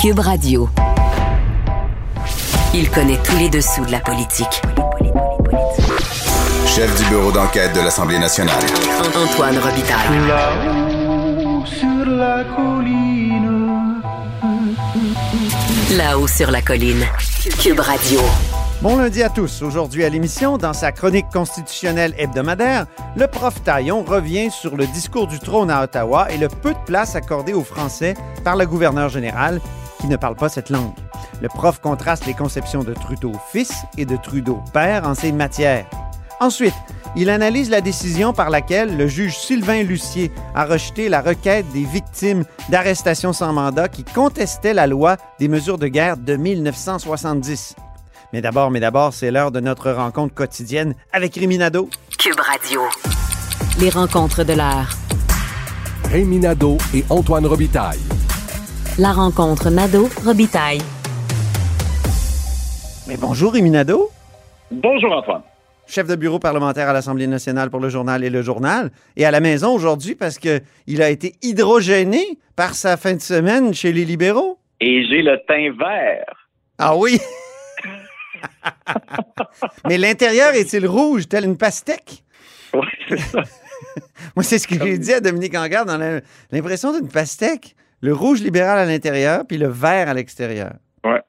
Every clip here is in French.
Cube Radio. Il connaît tous les dessous de la politique. Chef du bureau d'enquête de l'Assemblée nationale. Antoine Robitaille. Là-haut sur la colline. Là-haut sur la colline. Cube Radio. Bon lundi à tous. Aujourd'hui à l'émission, dans sa chronique constitutionnelle hebdomadaire, le prof Taillon revient sur le discours du trône à Ottawa et le peu de place accordée aux Français par le gouverneur général qui ne parle pas cette langue. Le prof contraste les conceptions de Trudeau fils et de Trudeau père en ces matières. Ensuite, il analyse la décision par laquelle le juge Sylvain Lucier a rejeté la requête des victimes d'arrestation sans mandat qui contestaient la loi des mesures de guerre de 1970. Mais d'abord, mais d'abord, c'est l'heure de notre rencontre quotidienne avec Riminado. Cube Radio. Les rencontres de l'heure. Rémi Nadeau et Antoine Robitaille. La rencontre Nado-Robitaille. Mais bonjour Riminado, Bonjour Antoine. chef de bureau parlementaire à l'Assemblée nationale pour le journal et le journal, et à la maison aujourd'hui parce que il a été hydrogéné par sa fin de semaine chez les libéraux. Et j'ai le teint vert. Ah oui? Mais l'intérieur est-il rouge, tel une pastèque? Oui, c'est ça. Moi, c'est ce que j'ai dit à Dominique Anglade dans l'impression d'une pastèque. Le rouge libéral à l'intérieur, puis le vert à l'extérieur. Ouais.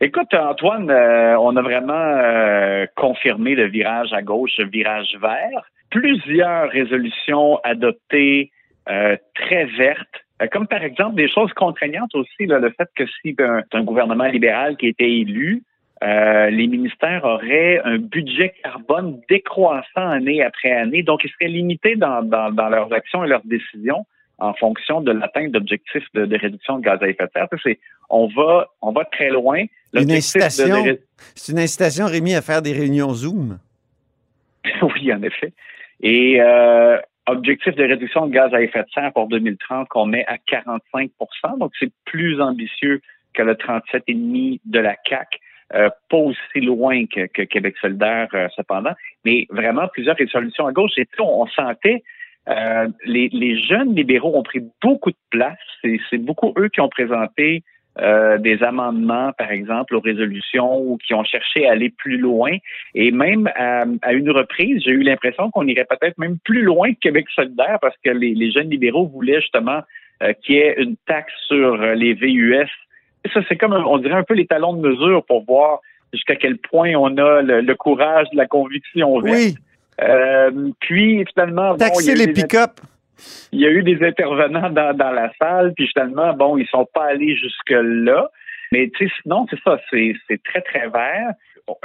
Écoute, Antoine, euh, on a vraiment euh, confirmé le virage à gauche, le virage vert. Plusieurs résolutions adoptées euh, très vertes, comme par exemple des choses contraignantes aussi, le fait que si c'est un gouvernement libéral qui était élu, les ministères auraient un budget carbone décroissant année après année, donc ils seraient limités dans leurs actions et leurs décisions en fonction de l'atteinte d'objectifs de, de réduction de gaz à effet de serre. C'est- On va, on va très loin. Une de- de- c'est une incitation, Rémi, à faire des réunions Zoom? oui, en effet. Et euh, objectif de réduction de gaz à effet de serre pour 2030 qu'on met à 45% donc c'est plus ambitieux que le 37,5 de la CAC. Euh, pas aussi loin que, que Québec solidaire, euh, cependant, mais vraiment plusieurs résolutions à gauche. Et puis, on, on sentait euh, les, les jeunes libéraux ont pris beaucoup de place. C'est beaucoup eux qui ont présenté euh, des amendements, par exemple, aux résolutions ou qui ont cherché à aller plus loin. Et même à, à une reprise, j'ai eu l'impression qu'on irait peut-être même plus loin que Québec solidaire parce que les, les jeunes libéraux voulaient justement euh, qu'il y ait une taxe sur euh, les VUS. Ça, c'est comme, on dirait un peu les talons de mesure pour voir jusqu'à quel point on a le, le courage la conviction. Oui, Euh, puis finalement, bon, il y taxer a eu les des- pick-up. il y a eu des intervenants dans, dans la salle, puis finalement, bon, ils sont pas allés jusque-là. Mais tu sais, sinon, c'est ça, c'est très, très vert.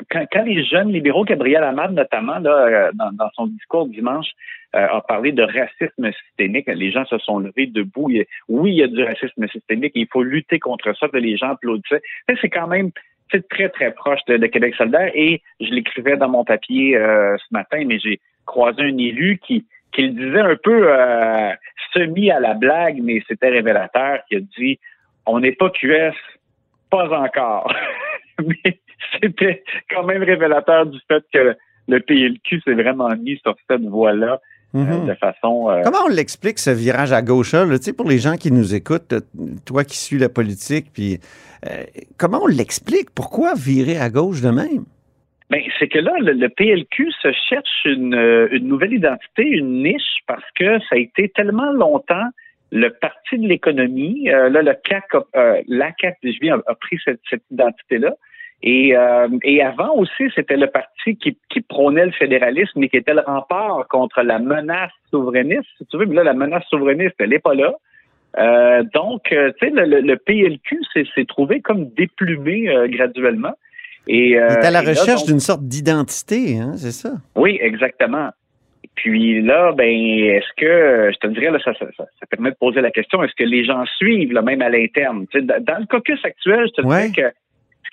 Quand, quand les jeunes libéraux, Gabriel Amad notamment, là, euh, dans, dans son discours dimanche, euh, a parlé de racisme systémique, les gens se sont levés debout. Oui, il y a du racisme systémique, il faut lutter contre ça, que les gens applaudissaient. C'est quand même c'est très, très proche de, de Québec solidaire. Et je l'écrivais dans mon papier euh, ce matin, mais j'ai croisé un élu qui, qui le disait un peu euh, semi à la blague, mais c'était révélateur, qui a dit On n'est pas QS, pas encore. mais c'était quand même révélateur du fait que le PLQ s'est vraiment mis sur cette voie-là euh, Mhm. de façon. euh, Comment on l'explique, ce virage à gauche-là? là? Tu sais, pour les gens qui nous écoutent, toi qui suis la politique, puis euh, comment on l'explique? Pourquoi virer à gauche de même? Ben, c'est que là, le, le PLQ se cherche une, une nouvelle identité, une niche, parce que ça a été tellement longtemps le parti de l'économie. Euh, là, le CAC, a, la CAC, je viens, a, a pris cette, cette identité-là. Et, euh, et avant aussi, c'était le parti qui, qui prônait le fédéralisme et qui était le rempart contre la menace souverainiste. Si tu veux, mais là, la menace souverainiste, elle n'est pas là. Euh, donc, euh, tu sais, le, le- le PLQ s'est trouvé comme déplumé euh, graduellement. Et, Il est à la euh, recherche d'une sorte d'identité, hein, c'est ça? oui, exactement. Puis là, ben, est-ce que, je te dirais, là, ça, ça, ça, ça permet de poser la question, est-ce que les gens suivent, là, même à l'interne? Tu sais, dans dans le caucus actuel, je te Ouais. dirais que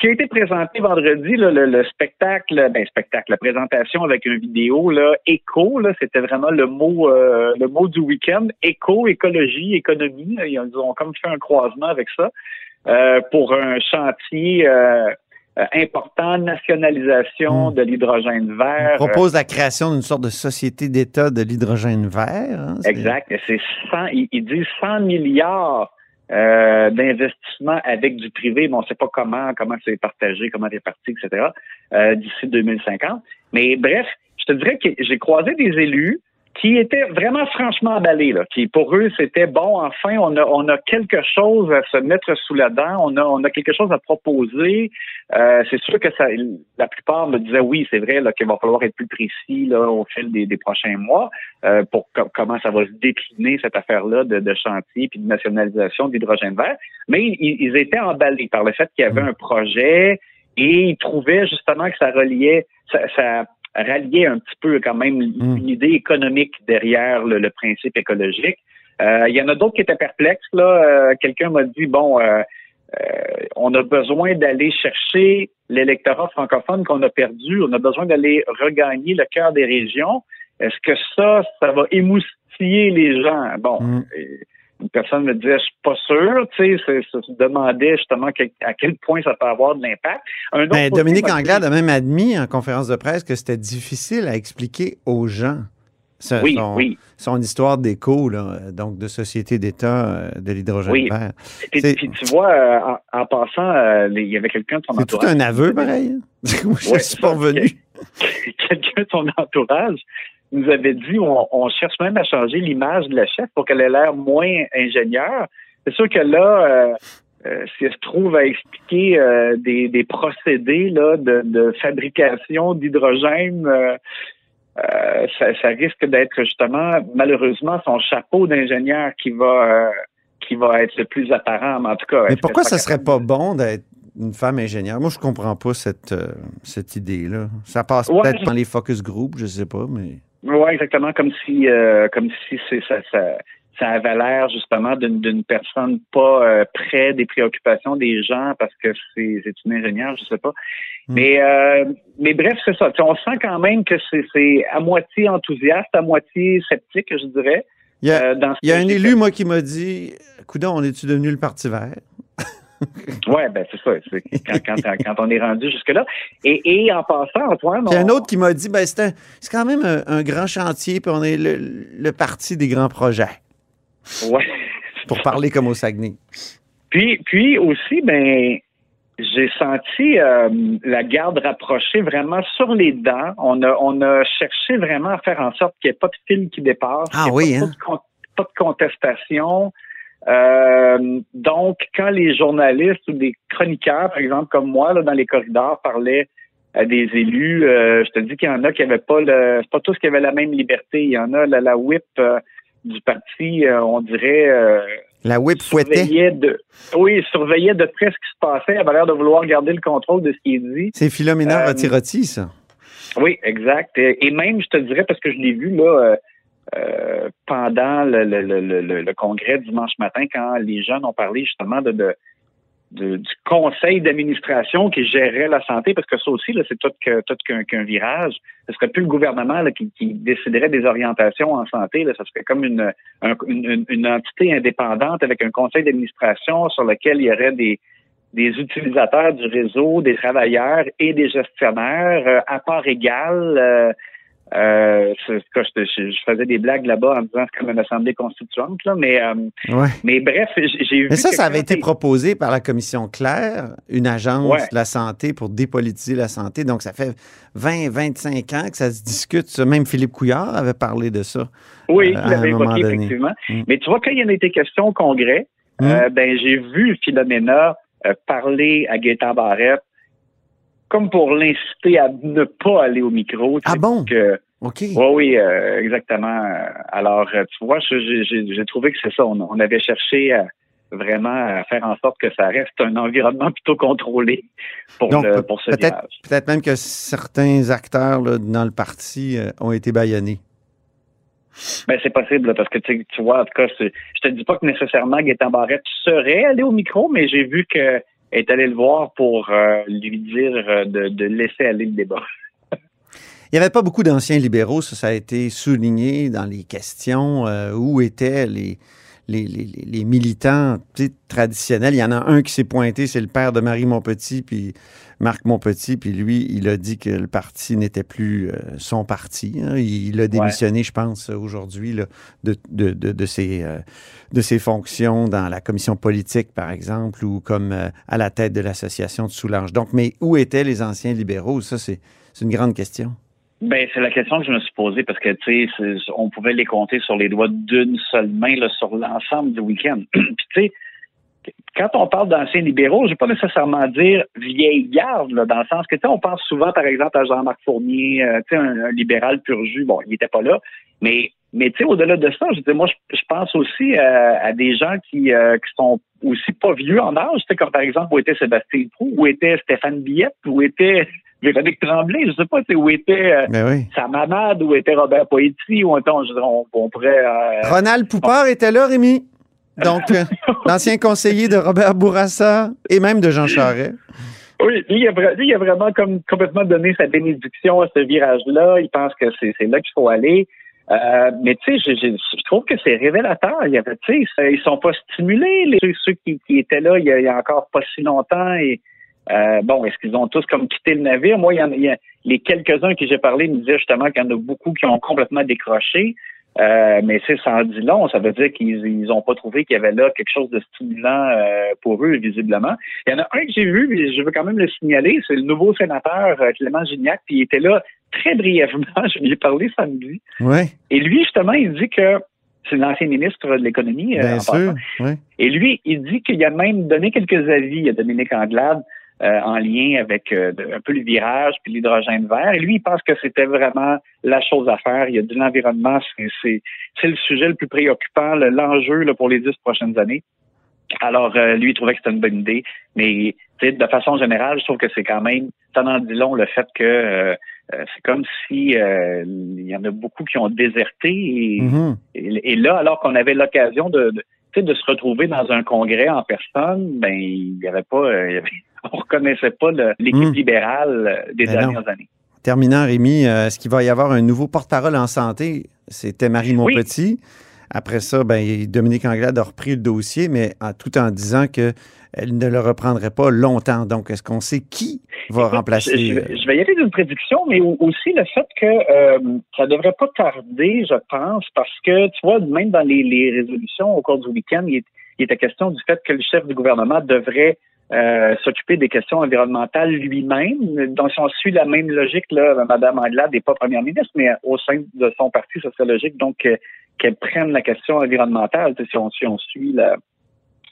qui a été présenté vendredi, là, le, le spectacle, ben, spectacle, la présentation avec une vidéo, là, éco, là, c'était vraiment le mot, euh, le mot du week-end. Éco, écologie, économie. là, ils ont- ils ont comme fait un croisement avec ça, euh, pour un chantier, euh, euh, important, nationalisation Hmm. de l'hydrogène On vert. propose la création d'une sorte de société d'État de l'hydrogène vert. hein, Exact. C'est 100, ils, ils disent 100 milliards euh, d'investissement avec du privé, mais on ne sait pas comment, comment c'est partagé, comment c'est parti, etc., euh, d'ici 2050. Mais bref, je te dirais que j'ai croisé des élus qui étaient vraiment franchement emballés, là, qui pour eux c'était bon, enfin on a on a quelque chose à se mettre sous la dent, on a on a quelque chose à proposer. Euh, c'est sûr que ça, la plupart me disaient oui, c'est vrai là qu'il va falloir être plus précis là au fil des, des prochains mois euh, pour comment ça va se décliner cette affaire-là de, de chantier puis de nationalisation d'hydrogène vert. Mais ils, ils, étaient emballés par le fait qu'il y avait un projet et ils trouvaient justement que ça reliait ça, ça rallier un petit peu quand même Hmm. une idée économique derrière le, le principe écologique. Euh, Il y en a d'autres qui étaient perplexes. Là, Euh, quelqu'un m'a dit bon, euh, euh, on a besoin d'aller chercher l'électorat francophone qu'on a perdu. On a besoin d'aller regagner le cœur des régions. Est-ce que ça, ça va émoustiller les gens? Bon. Mm. Une personne me disait, je suis pas sûr, tu sais, se demandait justement à quel point ça peut avoir de l'impact. Un autre Ben, Dominique Anglade a même admis en conférence de presse que c'était difficile à expliquer aux gens ce- Oui, son, oui. son histoire d'éco, là, donc de société d'État euh, de l'hydrogène Oui. vert. Puis, tu vois, euh, en, en passant, euh, il y avait quelqu'un de son C'est tout entourage. un aveu, pareil. hein? Moi, je Ouais, suis pas revenu. quelqu'un de son entourage nous avait dit on, on cherche même à changer l'image de la chef pour qu'elle ait l'air moins ingénieure. C'est sûr que là, euh, euh, si elle se trouve à expliquer euh, des, des procédés là, de, de fabrication d'hydrogène, euh, euh, ça, ça risque d'être justement malheureusement son chapeau d'ingénieur qui va euh, qui va être le plus apparent. Mais en tout cas, Mais pourquoi ça sera serait pas bon d'être une femme ingénieure? Moi, je comprends pas cette, euh, cette idée-là. Ça passe Ouais. peut-être dans les focus group, je sais pas, mais. Oui, exactement, comme si euh, comme si c'est ça, ça, ça avait l'air justement d'une d'une personne pas euh, près des préoccupations des gens parce que c'est c'est une ingénieure, je sais pas. Mm. Mais euh, mais bref, c'est ça. On sent quand même que c'est à moitié enthousiaste, à moitié sceptique, je dirais. Il y a, euh, il y a un élu, moi, qui m'a dit Coudon, on est-tu devenu le Parti vert? Ouais, ben c'est ça. Quand, quand, quand on est rendu jusque-là. Et, et en passant, Antoine, Puis un on- autre qui m'a dit ben, c'est un- quand même un, un grand chantier, puis on est le, le parti des grands projets, ouais. pour parler comme au Saguenay. Puis, puis aussi, ben, j'ai senti euh, la garde rapprochée vraiment sur les dents. On a, on a cherché vraiment à faire en sorte qu'il n'y ait pas de fil qui dépasse, Ah qu'il y ait oui, pas, hein? de pas de contestation. Euh, donc, quand les journalistes ou des chroniqueurs, par exemple, comme moi, là, dans les corridors, parlaient à des élus, euh, je te dis qu'il y en a qui n'avaient pas le, c'est pas tous qui avaient la même liberté. Il y en a la, la whip euh, du parti, euh, on dirait. euh, La whip fouettait. de, oui, surveillait de près ce qui se passait, avait l'air de vouloir garder le contrôle de ce qui est dit. C'est Philomena ça. Oui, exact. Et, et même, je te dirais, parce que je l'ai vu là euh, pendant le, le, le, le, congrès dimanche matin, quand les jeunes ont parlé justement de, de, du conseil d'administration qui gérait la santé, parce que ça aussi, c'est tout tout qu'un qu'un virage. Ce serait plus le gouvernement là, qui, qui déciderait des orientations en santé. Là. Ça serait comme une, un- une, une entité indépendante avec un conseil d'administration sur lequel il y aurait des des utilisateurs du réseau, des travailleurs et des gestionnaires euh, à part égale. Euh, euh, je, je- je faisais des blagues là-bas en disant c'est comme une assemblée constituante, là, mais, euh, Ouais. mais bref, j'ai vu. Mais ça, ça avait été proposé par la commission Claire, une agence Ouais. de la santé pour dépolitiser la santé. Donc, ça fait 20, 25 ans que ça se discute. Même Philippe Couillard avait parlé de ça. Oui, euh, à il l'avait évoqué, effectivement. Mm. Mais tu vois, quand il y en a été question au Congrès, Mm. ben j'ai vu Philomena parler à Gaétan Barrette comme pour l'inciter à ne pas aller au micro. Ah bon? que- OK. Oui, oui, euh, exactement. Alors, euh, tu vois, j'ai trouvé que c'est ça. On, on avait cherché à, vraiment à faire en sorte que ça reste un environnement plutôt contrôlé pour, Donc, le- peut- pour ce peut-être peut-être même que certains acteurs là, dans le parti euh, ont été baïonnés. Ben, c'est possible, là, parce que tu, vois, en tout cas, c'est- je te dis pas que nécessairement Gaétan Barrette serait allé au micro, mais j'ai vu qu'elle est allée le voir pour euh, lui dire euh, de, laisser aller le débat. Il n'y avait pas beaucoup d'anciens libéraux, ça, ça a été souligné dans les questions. euh, où étaient les, les, les- les- les militants traditionnels. Il y en a un qui s'est pointé, c'est le père de Marie Montpetit, puis Marc Montpetit, puis lui, il a dit que le parti n'était plus euh, son parti. hein. Il, il a démissionné, je pense, aujourd'hui, là, de, de, de, de ses, euh, de ses fonctions dans la commission politique, par exemple, ou comme euh, à la tête de l'association de Soulanges. Donc, mais où étaient les anciens libéraux? Ça, c'est une grande question. Ben, c'est la question que je me suis posée parce que, tu sais, on pouvait les compter sur les doigts d'une seule main là, sur l'ensemble du week-end. Puis, tu sais, quand on parle d'anciens libéraux, je ne vais pas nécessairement dire vieille garde, là, dans le sens que, tu sais, on pense souvent, par exemple, à Jean-Marc Fournier, euh, tu sais, un, libéral pur jus. Bon, il n'était pas là, mais, mais tu sais, au-delà de ça, je dis, moi, je pense aussi euh, à des gens qui, euh, qui sont aussi pas vieux en âge, tu sais, comme par exemple, où était Sébastien Proux, où était Stéphane Billette, où était Véronique Tremblay, je sais pas, sais, où était euh, Ben oui. Sam Hamad, où était Robert Poetti, où on, je dirais, on, on pourrait... euh, Ronald Poupard était là, Rémi? Donc, euh, l'ancien conseiller de Robert Bourassa et même de Jean Charest. Oui, lui, il a, lui, il a vraiment comme complètement donné sa bénédiction à ce virage-là. Il pense que c'est c'est là qu'il faut aller. Euh, mais tu sais, je, je- je trouve que c'est révélateur. Il y avait, tu sais, ils sont pas stimulés, les, ceux, ceux qui, qui étaient là il y, a, il y a encore pas si longtemps. Et euh, bon, est-ce qu'ils ont tous comme quitté le navire? Moi, il y en il y a- les quelques-uns que j'ai parlé me disaient justement qu'il y en a beaucoup qui ont complètement décroché. Euh, mais c'est en dit long, ça veut dire qu'ils ils ont pas trouvé qu'il y avait là quelque chose de stimulant euh, pour eux, visiblement. Il y en a un que j'ai vu, mais je veux quand même le signaler, c'est le nouveau sénateur euh, Clément Gignac, puis il était là très brièvement, je lui ai parlé samedi. Oui, Et lui, justement, il dit que c'est l'ancien ministre de l'économie. euh, bien en sûr. Oui. Et lui, il dit qu'il a même donné quelques avis à Dominique Anglade euh, en lien avec euh, de- un peu le virage puis l'hydrogène vert. Et lui, il pense que c'était vraiment la chose à faire. Il a dit l'environnement, c'est, le sujet le plus préoccupant, le- l'enjeu là, pour les dix prochaines années. Alors, euh, lui, il trouvait que c'était une bonne idée. Mais de façon générale, je trouve que c'est quand même, ça en dit long le fait que euh, euh, c'est comme si euh, il y en a beaucoup qui ont déserté et, Mhm. et, et là, alors qu'on avait l'occasion de, de, de se retrouver dans un congrès en personne, ben il y avait pas, euh, il y avait- on reconnaissait pas l'équipe Mm. libérale euh, des Ben non. dernières années. Terminant, Rémi, euh, est-ce qu'il va y avoir un nouveau porte-parole en santé? C'était Marie Oui. Montpetit. Après ça, ben, Dominique Anglade a repris le dossier, mais en, tout en disant qu'elle ne le reprendrait pas longtemps. Donc, est-ce qu'on sait qui va Écoute, remplacer? Je, je- euh, je vais y aller d'une prédiction, mais au- aussi le fait que euh, ça devrait pas tarder, je pense, parce que tu vois, même dans les, les résolutions au cours du week-end, il, il était question du fait que le chef du gouvernement devrait euh, s'occuper des questions environnementales lui-même. Donc, si on suit la même logique, là, Mme Anglade n'est pas première ministre, mais au sein de son parti, ça serait logique donc que- qu'elle prenne la question environnementale, si on, si on suit la,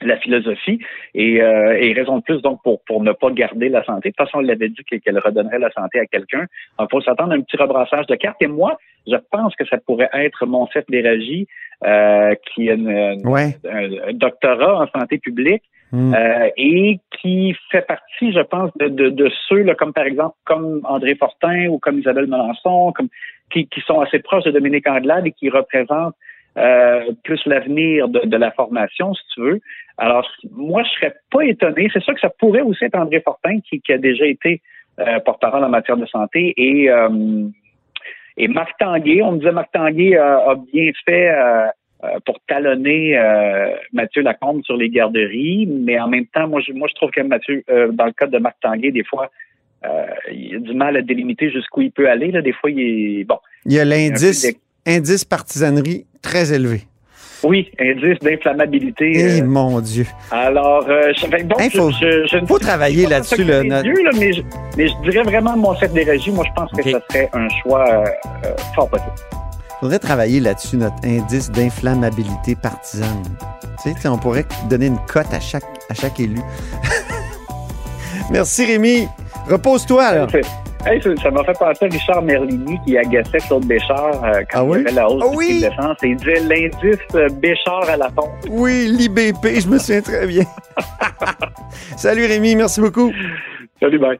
la philosophie et, euh, et raison de plus donc pour, pour ne pas garder la santé. De toute façon, elle l'avait dit que- qu'elle redonnerait la santé à quelqu'un. Il faut s'attendre à un petit rebrassage de cartes. Et moi, je pense que ça pourrait être mon chef d'éragie euh, qui a une- une- Ouais. un, un doctorat en santé publique Hmm. euh, et qui fait partie, je pense, de, de, de ceux, là, comme par exemple, comme André Fortin ou comme Isabelle Melançon, comme qui, qui sont assez proches de Dominique Anglade et qui représentent euh, plus l'avenir de, de la formation, si tu veux. Alors, moi, je serais pas étonné. C'est sûr que ça pourrait aussi être André Fortin qui, qui a déjà été euh, porte-parole en matière de santé et euh, et Marc Tanguay, on me disait Marc Tanguay a bien fait euh, pour talonner euh, Mathieu Lacombe sur les garderies, mais en même temps, moi je, moi, je trouve que Mathieu, euh, dans le cas de Marc Tanguay, des fois, euh, il a du mal à délimiter jusqu'où il peut aller. Là. Des fois, il est bon. Il y a l'indice, indice partisanerie très élevé. Oui, indice d'inflammabilité. Eh euh, mon Dieu. alors, euh, je, que donc, Hey, faut- je, je, je ne faut travailler là-dessus, là, notre- mais, je, mais je dirais vraiment mon chef des régies. Moi, je pense que ça serait un choix euh, euh, fort possible. Faudrait travailler là-dessus, notre indice d'inflammabilité partisane. Tu sais, on pourrait donner une cote à chaque, à chaque élu. Merci Rémi. Repose-toi là. Hey, ça m'a fait penser à Richard Merlini qui agaçait Claude Béchard euh, quand Ah il oui? y avait la hausse Ah oui? de l'essence. Il disait l'indice euh, Béchard à la pompe. Oui, l'IBP, je me souviens très bien. Salut Rémi, merci beaucoup. Salut, bye.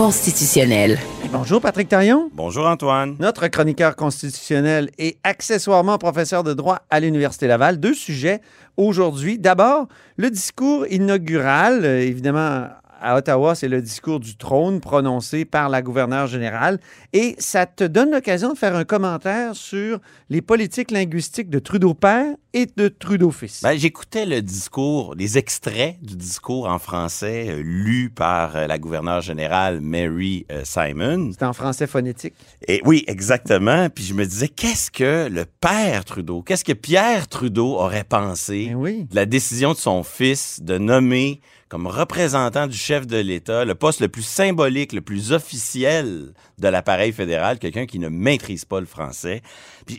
constitutionnelle. Bonjour Patrick Taillon. Bonjour Antoine. Notre chroniqueur constitutionnel et accessoirement professeur de droit à l'Université Laval. Deux sujets aujourd'hui. D'abord, le discours inaugural, euh, évidemment à Ottawa, c'est le discours du trône prononcé par la gouverneure générale. Et ça te donne l'occasion de faire un commentaire sur les politiques linguistiques de Trudeau père et de Trudeau fils. Ben, J'écoutais le discours, les extraits du discours en français euh, lu par euh, la gouverneure générale Mary euh, Simon. C'est en français phonétique. Et oui, exactement. Puis je me disais, qu'est-ce que le père Trudeau, qu'est-ce que Pierre Trudeau aurait pensé Ben oui. de la décision de son fils de nommer comme représentant du chef de l'État le poste le plus symbolique, le plus officiel de l'appareil fédéral, quelqu'un qui ne maîtrise pas le français.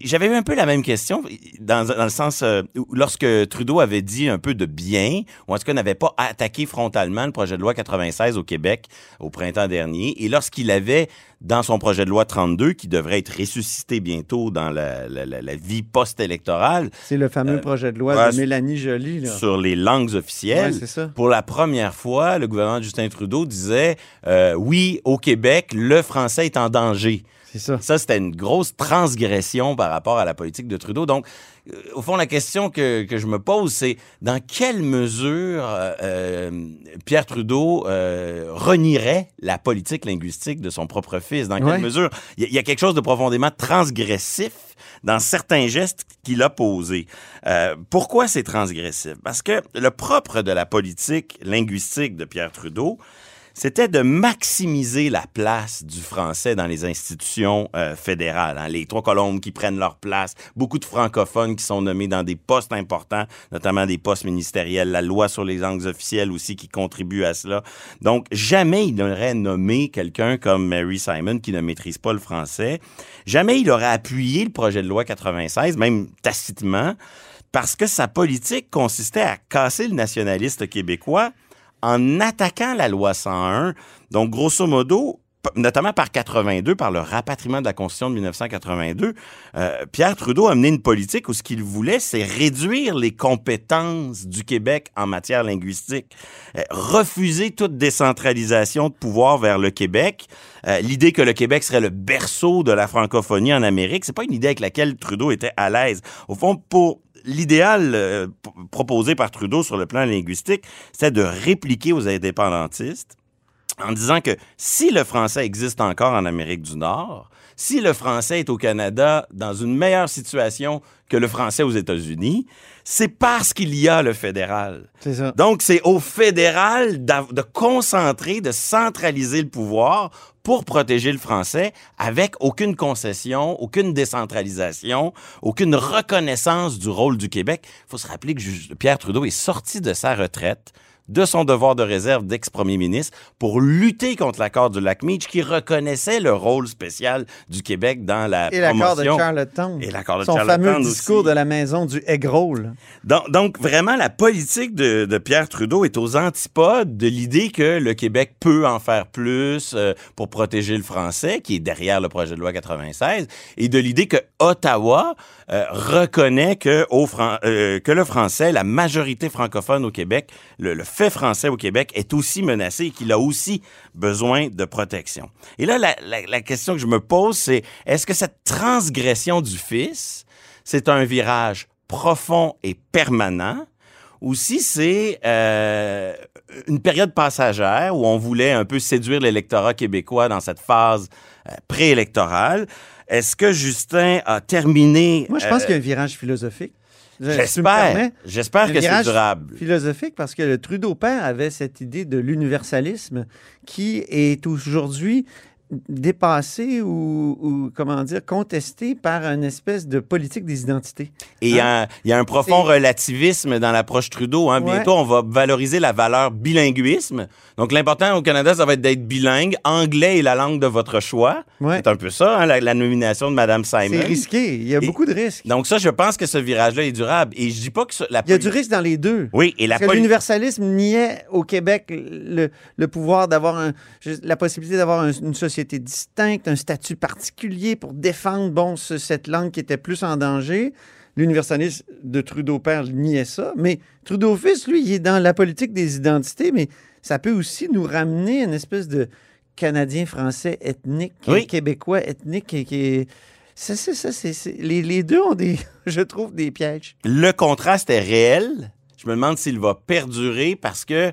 J'avais eu un peu la même question dans, dans le sens euh, où lorsque Trudeau avait dit un peu de bien, ou en tout cas n'avait pas attaqué frontalement le projet de loi 96 au Québec au printemps dernier, et lorsqu'il avait dans son projet de loi 32, qui devrait être ressuscité bientôt dans la, la- la- la vie post-électorale, C'est le fameux Euh, projet de loi de Mélanie Joly. Là. sur les langues officielles. Ouais, c'est ça. Pour la première fois, le gouvernement de Justin Trudeau disait euh, oui, au Québec, le français est en danger. C'est ça. Ça, c'était une grosse transgression par rapport à la politique de Trudeau. Donc, euh, au fond, la question que, que je me pose, c'est dans quelle mesure euh, euh, Pierre Trudeau euh, renierait la politique linguistique de son propre fils? Dans quelle Ouais. mesure? Il y, y a quelque chose de profondément transgressif dans certains gestes qu'il a posés. Euh, pourquoi c'est transgressif? Parce que le propre de la politique linguistique de Pierre Trudeau, c'était de maximiser la place du français dans les institutions euh, fédérales. hein. Les trois colombes qui prennent leur place, beaucoup de francophones qui sont nommés dans des postes importants, notamment des postes ministériels, la loi sur les langues officielles aussi qui contribue à cela. Donc, jamais il n'aurait nommé quelqu'un comme Mary Simon qui ne maîtrise pas le français. Jamais il aurait appuyé le projet de loi 96, même tacitement, parce que sa politique consistait à casser le nationaliste québécois en attaquant la loi 101. Donc, grosso modo, notamment par 82, par le rapatriement de la Constitution de 1982, euh, Pierre Trudeau a mené une politique où ce qu'il voulait, c'est réduire les compétences du Québec en matière linguistique, Euh, refuser toute décentralisation de pouvoir vers le Québec. Euh, L'idée que le Québec serait le berceau de la francophonie en Amérique, c'est pas une idée avec laquelle Trudeau était à l'aise. Au fond, pour l'idéal euh, proposé par Trudeau sur le plan linguistique, c'était de répliquer aux indépendantistes en disant que si le français existe encore en Amérique du Nord, si le français est au Canada dans une meilleure situation que le français aux États-Unis, c'est parce qu'il y a le fédéral. C'est ça. Donc, c'est au fédéral de concentrer, de centraliser le pouvoir pour protéger le français avec aucune concession, aucune décentralisation, aucune reconnaissance du rôle du Québec. Il faut se rappeler que Pierre Trudeau est sorti de sa retraite de son devoir de réserve d'ex-premier ministre pour lutter contre l'accord du lac Meach qui reconnaissait le rôle spécial du Québec dans la Et l'accord de. Charlottetown. Et l'accord de Son Charlottetown fameux aussi. discours de la maison du egg roll. Donc, donc, vraiment, la politique de, de Pierre Trudeau est aux antipodes de l'idée que le Québec peut en faire plus euh, pour protéger le français, qui est derrière le projet de loi 96, et de l'idée que Ottawa euh, reconnaît que, au Fran- euh, que le français, la majorité francophone au Québec, le, le fait français au Québec est aussi menacé et qu'il a aussi besoin de protection. Et là, la, la- la question que je me pose, c'est est-ce que cette transgression du fils, c'est un virage profond et permanent, ou si c'est euh, une période passagère où on voulait un peu séduire l'électorat québécois dans cette phase euh, préélectorale. Est-ce que Justin a terminé... Moi, je pense euh, qu'il y a un virage philosophique. J'espère. J'espère que c'est durable. philosophique parce que le Trudeau père avait cette idée de l'universalisme qui est aujourd'hui dépassé ou, ou, comment dire, contesté par une espèce de politique des identités. Et il y a y, a un profond relativisme dans l'approche Trudeau. Hein. Ouais. Bientôt, on va valoriser la valeur bilinguisme. Donc, l'important au Canada, ça va être d'être bilingue. Anglais est la langue de votre choix. Ouais. C'est un peu ça, hein, la, la nomination de Mme Simon. C'est risqué. Il y a Et- beaucoup de risques. Donc, ça, je pense que ce virage-là est durable. Et je dis pas que ce- la Il y a du risque dans les deux. Oui, et la Parce que l'universalisme niait au Québec le, le pouvoir d'avoir un- la possibilité d'avoir un- une société distincte, un statut particulier pour défendre bon, ce- cette langue qui était plus en danger. l'universaliste de Trudeau père niait ça, mais Trudeau fils, lui, il est dans la politique des identités, mais ça peut aussi nous ramener une espèce de Canadien français ethnique, Oui. Québécois ethnique qui, est... Ça, ça, c'est- Les, les deux ont des, je trouve, des pièges. Le contraste est réel. Je me demande s'il va perdurer parce que,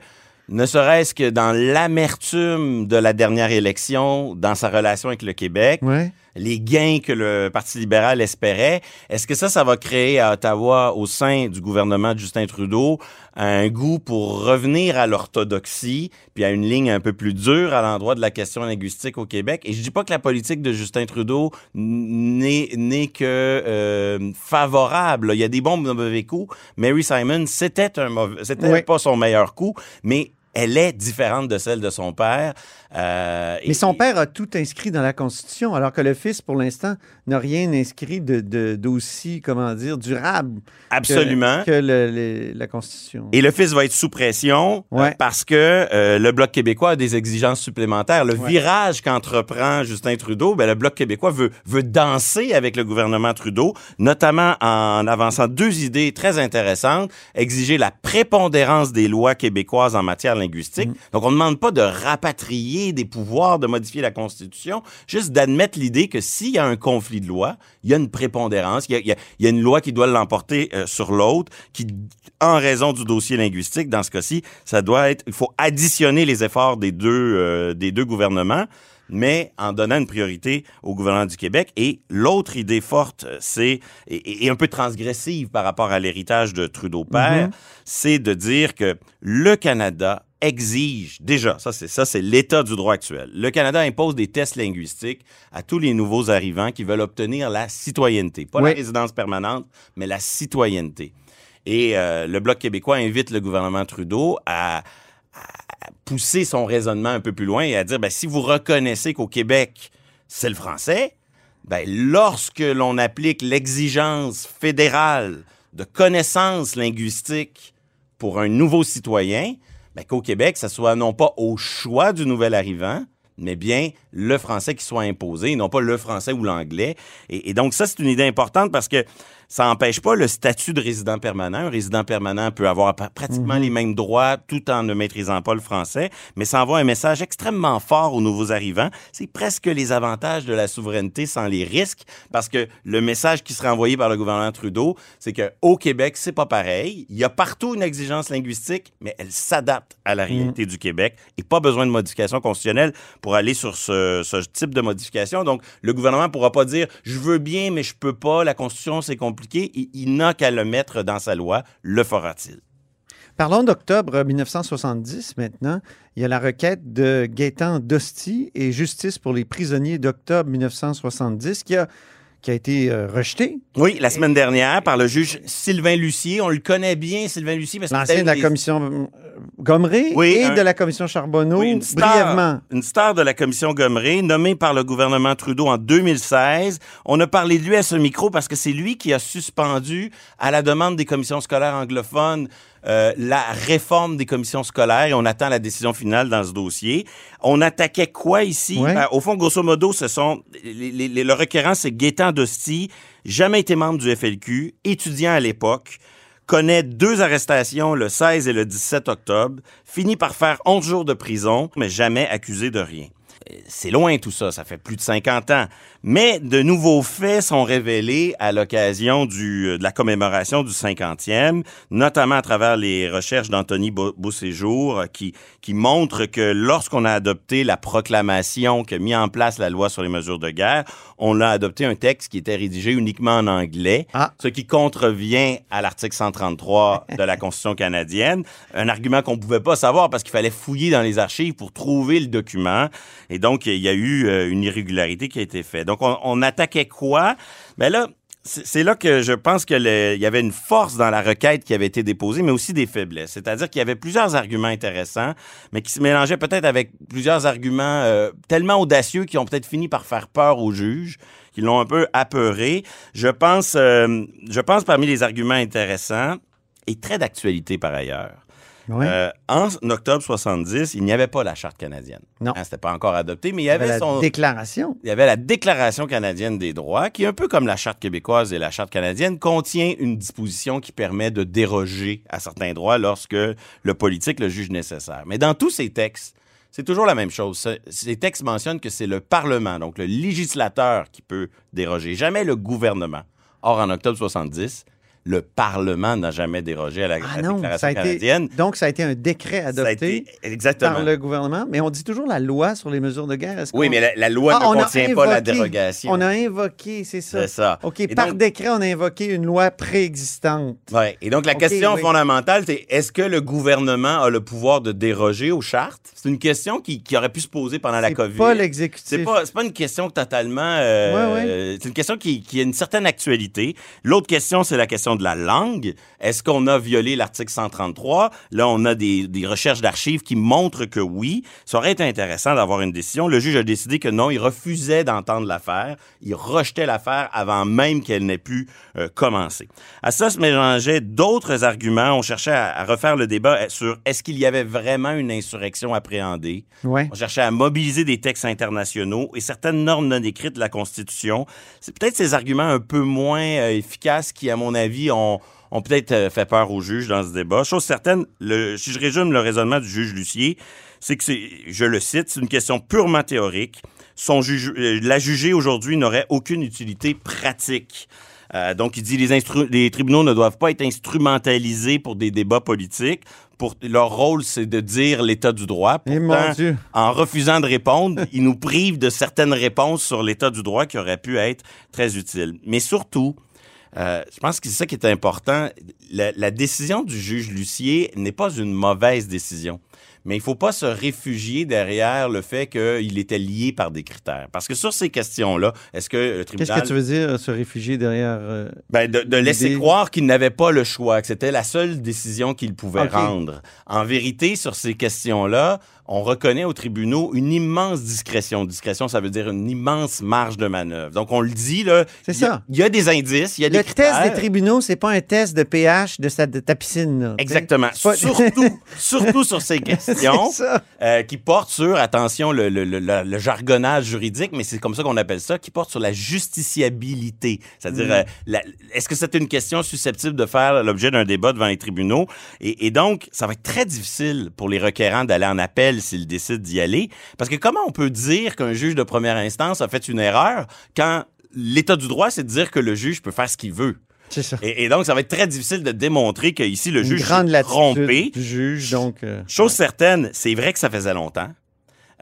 ne serait-ce que dans l'amertume de la dernière élection, dans sa relation avec le Québec, Ouais. Les gains que le Parti libéral espérait, est-ce que ça, ça va créer à Ottawa, au sein du gouvernement de Justin Trudeau, un goût pour revenir à l'orthodoxie, puis à une ligne un peu plus dure à l'endroit de la question linguistique au Québec? Et je dis pas que la politique de Justin Trudeau n'est n'est que euh, favorable. Il y a des bons mauvais coups. Mary Simon, c'était un mauvais, c'était Oui. pas son meilleur coup, mais elle est différente de celle de son père. Euh, Mais et- son père a tout inscrit dans la Constitution, alors que le fils, pour l'instant, n'a rien inscrit de, de- d'aussi, comment dire, durable que- Absolument. que, le- la Constitution. Et le fils va être sous pression euh, Ouais. parce que euh, le Bloc québécois a des exigences supplémentaires. Le Ouais. virage qu'entreprend Justin Trudeau, ben, le Bloc québécois veut, veut danser avec le gouvernement Trudeau, notamment en avançant deux idées très intéressantes. Exiger la prépondérance des lois québécoises en matière linguistique. Donc, on ne demande pas de rapatrier des pouvoirs, de modifier la Constitution, juste d'admettre l'idée que s'il y a un conflit de loi, il y a une prépondérance, il y a, il y a- il y a une loi qui doit l'emporter euh, sur l'autre, qui, en raison du dossier linguistique, dans ce cas-ci, ça doit être, il faut additionner les efforts des deux, euh, des deux gouvernements mais en donnant une priorité au gouvernement du Québec. Et l'autre idée forte, euh, c'est, et, et un peu transgressive par rapport à l'héritage de Trudeau père, c'est de dire que le Canada exige déjà, ça c'est ça c'est l'état du droit actuel. Le Canada impose des tests linguistiques à tous les nouveaux arrivants qui veulent obtenir la citoyenneté, pas Oui. la résidence permanente, mais la citoyenneté. Et euh, le Bloc québécois invite le gouvernement Trudeau à, à pousser son raisonnement un peu plus loin et à dire, ben, si vous reconnaissez qu'au Québec, c'est le français, ben, lorsque l'on applique l'exigence fédérale de connaissances linguistiques pour un nouveau citoyen, qu'au Québec, ça soit non pas au choix du nouvel arrivant, mais bien le français qui soit imposé, non pas le français ou l'anglais. Et donc, ça, c'est une idée importante parce que ça n'empêche pas le statut de résident permanent. Un résident permanent peut avoir pratiquement les mêmes droits tout en ne maîtrisant pas le français, mais ça envoie un message extrêmement fort aux nouveaux arrivants. C'est presque les avantages de la souveraineté sans les risques, parce que le message qui sera envoyé par le gouvernement Trudeau, c'est que au Québec, c'est pas pareil. Il y a partout une exigence linguistique, mais elle s'adapte à la réalité du Québec et pas besoin de modification constitutionnelle pour aller sur ce, ce type de modification. Donc, le gouvernement pourra pas dire je veux bien, mais je peux pas. La Constitution, c'est compliqué. Il, il n'a qu'à le mettre dans sa loi. Le fera-t-il? Parlons d'octobre 1970 maintenant. Il y a la requête de Gaétan Dosti et Justice pour les prisonniers d'octobre 1970 qui a, qui a été euh, rejetée. Oui, la semaine dernière, par le juge Sylvain Lucier. On le connaît bien, Sylvain Lucier, parce que L'ancien de la des- commission euh, Gomery Oui, et un- de la commission Charbonneau, Oui, une star, brièvement. Une star de la commission Gomery, nommée par le gouvernement Trudeau en 2016. On a parlé de lui à ce micro parce que c'est lui qui a suspendu, à la demande des commissions scolaires anglophones, euh, la réforme des commissions scolaires et on attend la décision finale dans ce dossier. On attaquait quoi ici? Ouais. Ben, au fond, grosso modo, ce sont les, les- les- le requérant, c'est Gaétan Dosti, jamais été membre du FLQ, étudiant à l'époque, connaît deux arrestations le 16 et le 17 octobre, finit par faire 11 jours de prison, mais jamais accusé de rien. C'est loin tout ça, ça fait plus de 50 ans. Mais de nouveaux faits sont révélés à l'occasion du, euh, de la commémoration du 50e, notamment à travers les recherches d'Anthony Beau- Beauséjour, euh, qui, qui montrent que lorsqu'on a adopté la proclamation qui a mis en place la loi sur les mesures de guerre, on a adopté un texte qui était rédigé uniquement en anglais, Ah. ce qui contrevient à l'article 133 de la Constitution canadienne. Un argument qu'on pouvait pas savoir parce qu'il fallait fouiller dans les archives pour trouver le document. Et donc, il y a eu euh, une irrégularité qui a été faite. Donc, on, attaquait quoi? Ben là, c'est c'est là que je pense qu'il y avait une force dans la requête qui avait été déposée, mais aussi des faiblesses. C'est-à-dire qu'il y avait plusieurs arguments intéressants, mais qui se mélangeaient peut-être avec plusieurs arguments euh, tellement audacieux qui ont peut-être fini par faire peur aux juges, qui l'ont un peu apeuré. Je pense, euh, je pense parmi les arguments intéressants et très d'actualité par ailleurs. Euh, en octobre 70, il n'y avait pas la charte canadienne. Non. Hein, C'était pas encore adopté, mais il y Il y avait avait la son déclaration. il y avait la Déclaration canadienne des droits, qui, un peu comme la Charte québécoise et la Charte canadienne, contient une disposition qui permet de déroger à certains droits lorsque le politique le juge nécessaire. Mais dans tous ces textes, c'est toujours la même chose. Ce- Ces textes mentionnent que c'est le Parlement, donc le législateur, qui peut déroger, jamais le gouvernement. Or, en octobre 70, le Parlement n'a jamais dérogé à la, Ah la non, Déclaration ça a été, canadienne. donc ça a été un décret adopté été- par le gouvernement, mais on dit toujours la loi sur les mesures de guerre. Oui, mais la, la loi Ah, ne contient pas la dérogation. On a invoqué, c'est ça. C'est ça. OK, Et par donc- décret, on a invoqué une loi préexistante. Ouais. Et donc, la question oui. fondamentale, c'est est-ce que le gouvernement a le pouvoir de déroger aux chartes? C'est une question qui, qui aurait pu se poser pendant la C'est COVID. pas l'exécutif. C'est pas, c'est pas une question totalement. euh, Ouais, C'est une question qui, qui a une certaine actualité. L'autre question, c'est la question de la langue. Est-ce qu'on a violé l'article 133? Là, on a des, des recherches d'archives qui montrent que oui. Ça aurait été intéressant d'avoir une décision. Le juge a décidé que non, il refusait d'entendre l'affaire. Il rejetait l'affaire avant même qu'elle n'ait pu euh, commencer. À ça se mélangeaient d'autres arguments. On cherchait à, à refaire le débat sur est-ce qu'il y avait vraiment une insurrection appréhendée? Ouais. On cherchait à mobiliser des textes internationaux et certaines normes non écrites de la Constitution. C'est peut-être ces arguments un peu moins euh, efficaces qui, à mon avis, ont, ont peut-être euh, fait peur aux juges dans ce débat. Chose certaine, le, si je résume le raisonnement du juge Lucier, c'est que c'est, je le cite, c'est une question purement théorique. Son juge, euh, la juger aujourd'hui n'aurait aucune utilité pratique. Euh, donc, il dit les, instru- les tribunaux ne doivent pas être instrumentalisés pour des débats politiques. Pour, leur rôle, c'est de dire l'état du droit. Eh, mon Pourtant, Dieu. en refusant de répondre, ils nous privent de certaines réponses sur l'état du droit qui auraient pu être très utiles. Mais surtout, euh, je pense que c'est ça qui est important. La, la décision du juge Lucier n'est pas une mauvaise décision. Mais il ne faut pas se réfugier derrière le fait qu'il était lié par des critères. Parce que sur ces questions-là, est-ce que le Qu'est-ce tribunal... que tu veux dire, se réfugier derrière... euh, Ben, de, de laisser croire qu'il n'avait pas le choix, que c'était la seule décision qu'il pouvait rendre. En vérité, sur ces questions-là, on reconnaît aux tribunaux une immense discrétion. Discrétion, ça veut dire une immense marge de manœuvre. Donc, on le dit, là. C'est il y a- ça. Il y a des indices, il y a des Le test des tribunaux, c'est pas un test de pH de, sa, de ta piscine. là. Exactement. Pas- Surtout, surtout sur ces questions euh, qui portent sur, attention, le, le- le- le- le jargonnage juridique, mais c'est comme ça qu'on appelle ça, qui porte sur la justiciabilité. C'est-à-dire, Mm. euh, est-ce que c'est une question susceptible de faire l'objet d'un débat devant les tribunaux? Et, et donc, ça va être très difficile pour les requérants d'aller en appel s'ils décident d'y aller. Parce que comment on peut dire qu'un juge de première instance a fait une erreur quand l'état du droit, c'est de dire que le juge peut faire ce qu'il veut? Ça. Et, et donc, ça va être très difficile de démontrer qu'ici, le Une juge s'est trompé. du juge, donc... euh, Chose certaine, c'est vrai que ça faisait longtemps.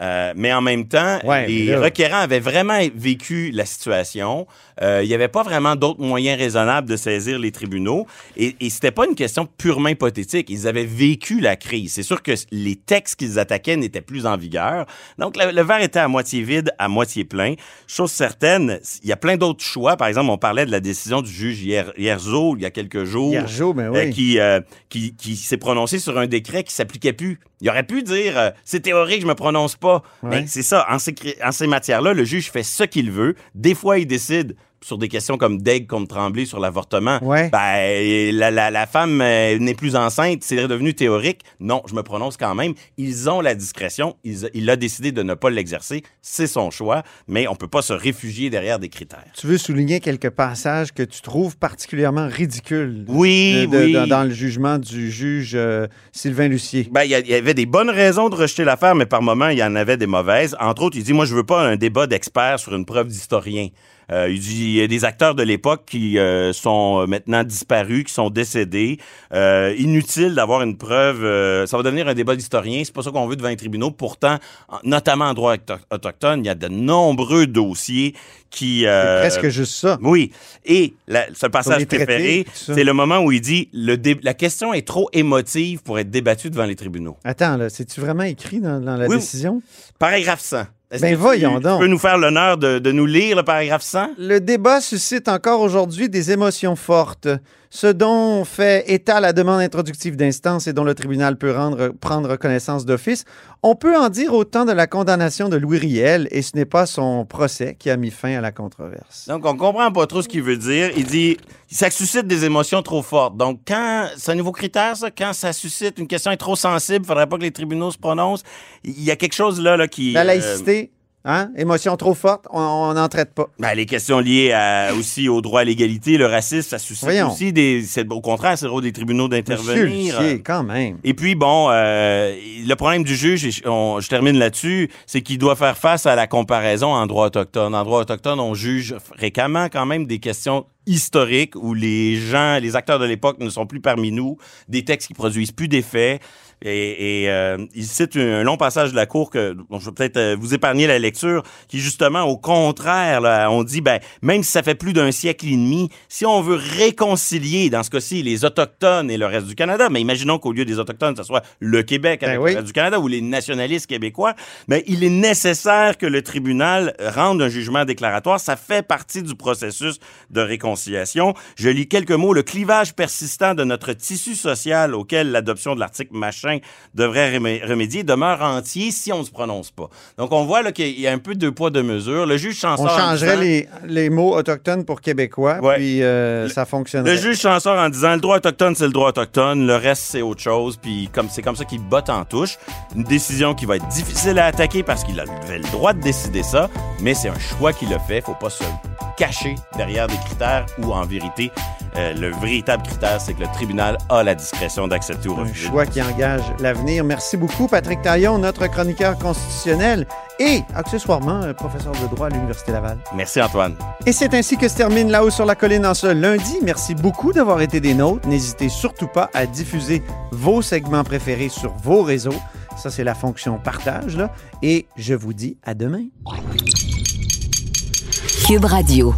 Euh, mais en même temps, Ouais, les là- requérants avaient vraiment vécu la situation. Euh, il n'y avait pas vraiment d'autres moyens raisonnables de saisir les tribunaux. Et, et c'était pas une question purement hypothétique. Ils avaient vécu la crise. C'est sûr que les textes qu'ils attaquaient n'étaient plus en vigueur. Donc, le, le verre était à moitié vide, à moitié plein. Chose certaine, il y a plein d'autres choix. Par exemple, on parlait de la décision du juge Hier- Hierzo il y a quelques jours. Hierzo, ben euh, oui. qui, euh, qui, qui s'est prononcé sur un décret qui s'appliquait plus. Il aurait pu dire c'est théorique, je me prononce pas. Ouais. Mais c'est ça, en ces, cri- en ces matières-là, le juge fait ce qu'il veut. Des fois, il décide sur des questions comme Daigle contre Tremblay sur l'avortement. Ouais. Ben, la, la, la femme euh, n'est plus enceinte, c'est devenu théorique. Non, je me prononce quand même. Ils ont la discrétion. Ils- il a décidé de ne pas l'exercer. C'est son choix, mais on peut pas se réfugier derrière des critères. Tu veux souligner quelques passages que tu trouves particulièrement ridicules Oui, de- de- oui. dans, dans le jugement du juge euh, Sylvain Lucier? Ben, il y, a- il y avait des bonnes raisons de rejeter l'affaire, mais par moments, il y en avait des mauvaises. Entre autres, il dit, moi, je veux pas un débat d'experts sur une preuve d'historien. Euh, il dit, il y a des acteurs de l'époque qui euh, sont maintenant disparus, qui sont décédés. Euh, inutile d'avoir une preuve. euh, ça va devenir un débat d'historien. C'est pas ça qu'on veut devant les tribunaux. Pourtant, en- notamment en droit auto- autochtone, il y a de nombreux dossiers qui... C'est euh, presque juste ça. oui. Et la- ce passage traités, préféré, c'est le moment où il dit le la question est trop émotive pour être débattue devant les tribunaux. Attends, là, c'est-tu vraiment écrit dans, dans la Oui. décision? Paragraphe 100. Est-ce Ben tu- voyons tu, donc. peux nous faire l'honneur de, de nous lire le paragraphe 100? Le débat suscite encore aujourd'hui des émotions fortes. Ce dont fait état la demande introductive d'instance et dont le tribunal peut rendre, prendre connaissance d'office. On peut en dire autant de la condamnation de Louis Riel et ce n'est pas son procès qui a mis fin à la controverse. Donc, on comprend pas trop ce qu'il veut dire. Il dit, ça suscite des émotions trop fortes. Donc, quand, c'est un nouveau critère, ça, quand ça suscite une question est trop sensible, il faudrait pas que les tribunaux se prononcent. Il y a quelque chose là, là qui... La euh, laïcité, hein? émotion trop forte, on n'en traite pas. Ben, les questions liées à- aussi au droit à l'égalité, le racisme, ça suscite Voyons. aussi des. Au contraire, c'est le rôle des tribunaux d'intervenir. Quand même. Et puis, bon, euh, le problème du juge, et je, on- je termine là-dessus, c'est qu'il doit faire face à la comparaison en droit autochtone. En droit autochtone, on juge fréquemment quand même des questions historiques où les gens, les acteurs de l'époque ne sont plus parmi nous, des textes qui produisent plus d'effets. Et, et, euh, il cite un, long passage de la Cour que dont je vais peut-être euh, vous épargner la lecture, qui justement, au contraire, là, on dit, ben, même si ça fait plus d'un siècle et demi, si on veut réconcilier, dans ce cas-ci, les Autochtones et le reste du Canada, mais imaginons qu'au lieu des Autochtones, ce soit le Québec avec Ben oui. le reste du Canada ou les nationalistes québécois, mais il est nécessaire que le tribunal rende un jugement déclaratoire. Ça fait partie du processus de réconciliation. Je lis quelques mots. Le clivage persistant de notre tissu social auquel l'adoption de l'article machin devrait remé- remédier demeure entier si on ne se prononce pas. Donc, on voit là qu'il y a un peu deux poids, deux mesures. Le juge s'en On changerait disant- les, les mots autochtones pour québécois, Ouais. puis euh, ça fonctionnerait. Le juge sort en disant le droit autochtone, c'est le droit autochtone, le reste, c'est autre chose. Puis comme c'est comme ça qu'il botte en touche. Une décision qui va être difficile à attaquer parce qu'il avait le droit de décider ça, mais c'est un choix qu'il a fait. Faut pas se cacher derrière des critères où, en vérité, euh, le véritable critère, c'est que le tribunal a la discrétion d'accepter ou Un refuser. choix qui engage l'avenir. Merci beaucoup, Patrick Taillon, notre chroniqueur constitutionnel et accessoirement euh, professeur de droit à l'Université Laval. Merci, Antoine. Et c'est ainsi que se termine là-haut sur la colline en ce lundi. Merci beaucoup d'avoir été des nôtres. N'hésitez surtout pas à diffuser vos segments préférés sur vos réseaux. Ça, c'est la fonction partage. Là. Et je vous dis à demain. Cube Radio.